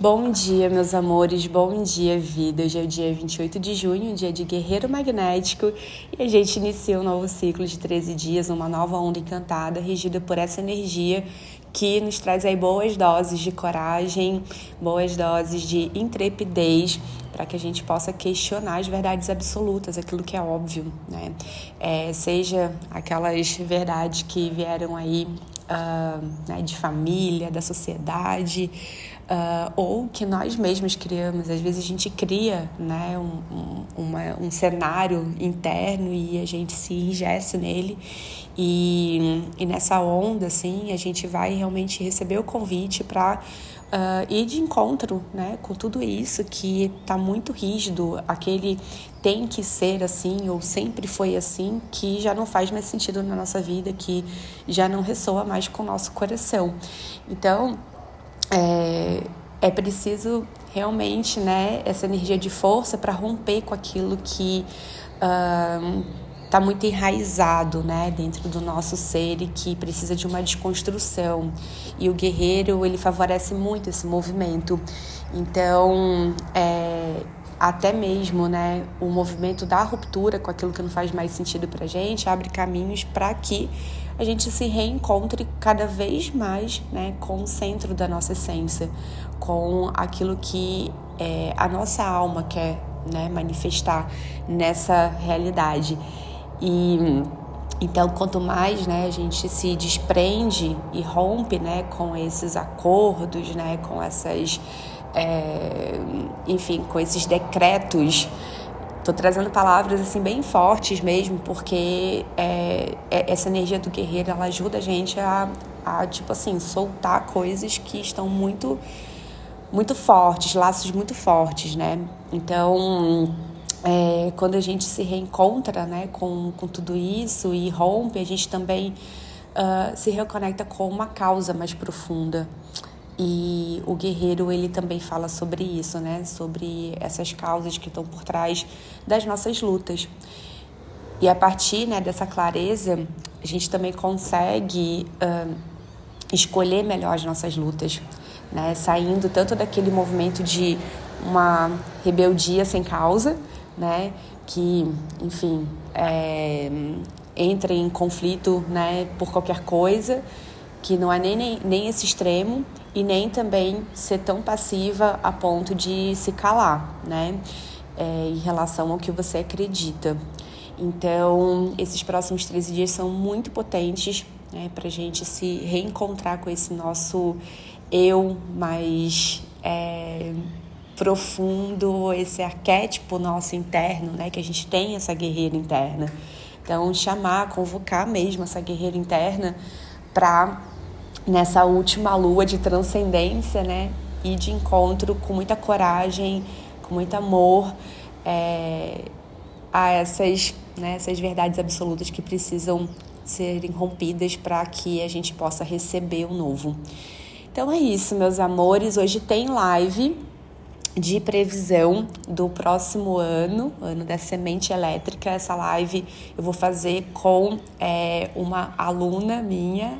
Bom dia, meus amores, bom dia, vida. Hoje é o dia 28 de junho, dia de Guerreiro Magnético, e a gente inicia um novo ciclo de 13 dias, uma nova onda encantada, regida por essa energia que nos traz aí boas doses de coragem, boas doses de intrepidez, para que a gente possa questionar as verdades absolutas, aquilo que é óbvio, né? É, seja aquelas verdades que vieram aí uh, né, de família, da sociedade, uh, ou que nós mesmos criamos. Às vezes a gente cria né, um, um, uma, um cenário interno e a gente se ingesse nele. E, e nessa onda, assim, a gente vai realmente receber o convite para uh, ir de encontro né, com tudo isso que está muito rígido, aquele tem que ser assim ou sempre foi assim, que já não faz mais sentido na nossa vida, que já não ressoa mais com o nosso coração. Então, é, é preciso realmente né, essa energia de força para romper com aquilo que está uh, muito enraizado né, dentro do nosso ser e que precisa de uma desconstrução. E o guerreiro ele favorece muito esse movimento. Então, é, até mesmo né, o movimento da ruptura com aquilo que não faz mais sentido para gente abre caminhos para que a gente se reencontre cada vez mais né, com o centro da nossa essência, com aquilo que é, a nossa alma quer né, manifestar nessa realidade. E então, quanto mais né, a gente se desprende e rompe né, com esses acordos, né, com essas, é, enfim, com esses decretos Tô trazendo palavras assim bem fortes mesmo, porque é, é, essa energia do guerreiro ela ajuda a gente a, a tipo assim soltar coisas que estão muito muito fortes, laços muito fortes, né? Então é, quando a gente se reencontra, né, com, com tudo isso e rompe, a gente também uh, se reconecta com uma causa mais profunda. E o guerreiro ele também fala sobre isso, né? Sobre essas causas que estão por trás das nossas lutas. E a partir né, dessa clareza, a gente também consegue uh, escolher melhor as nossas lutas, né? Saindo tanto daquele movimento de uma rebeldia sem causa, né? Que, enfim, é, entra em conflito, né? Por qualquer coisa que não é nem, nem, nem esse extremo e nem também ser tão passiva a ponto de se calar, né? É, em relação ao que você acredita. Então, esses próximos 13 dias são muito potentes né, para a gente se reencontrar com esse nosso eu mais é, profundo, esse arquétipo nosso interno, né, que a gente tem essa guerreira interna. Então, chamar, convocar mesmo essa guerreira interna para nessa última lua de transcendência, né? E de encontro com muita coragem, com muito amor é, a essas, né, essas verdades absolutas que precisam serem rompidas para que a gente possa receber o novo. Então é isso, meus amores. Hoje tem live de previsão do próximo ano, ano da semente elétrica. Essa live eu vou fazer com é, uma aluna minha,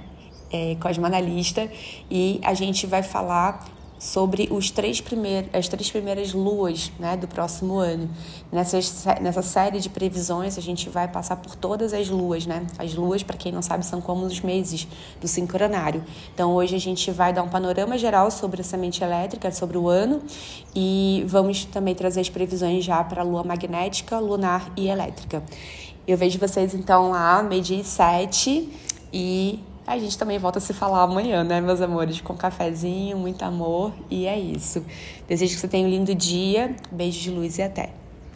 é, cosmoanalista, e a gente vai falar sobre os três primeiros, as três primeiras luas né, do próximo ano. Nessa, nessa série de previsões, a gente vai passar por todas as luas. Né? As luas, para quem não sabe, são como os meses do sincronário. Então, hoje a gente vai dar um panorama geral sobre a semente elétrica, sobre o ano, e vamos também trazer as previsões já para a lua magnética, lunar e elétrica. Eu vejo vocês então lá, meio-dia e sete, e a gente também volta a se falar amanhã, né, meus amores? Com um cafezinho, muito amor e é isso. Desejo que você tenha um lindo dia. Beijo de luz e até.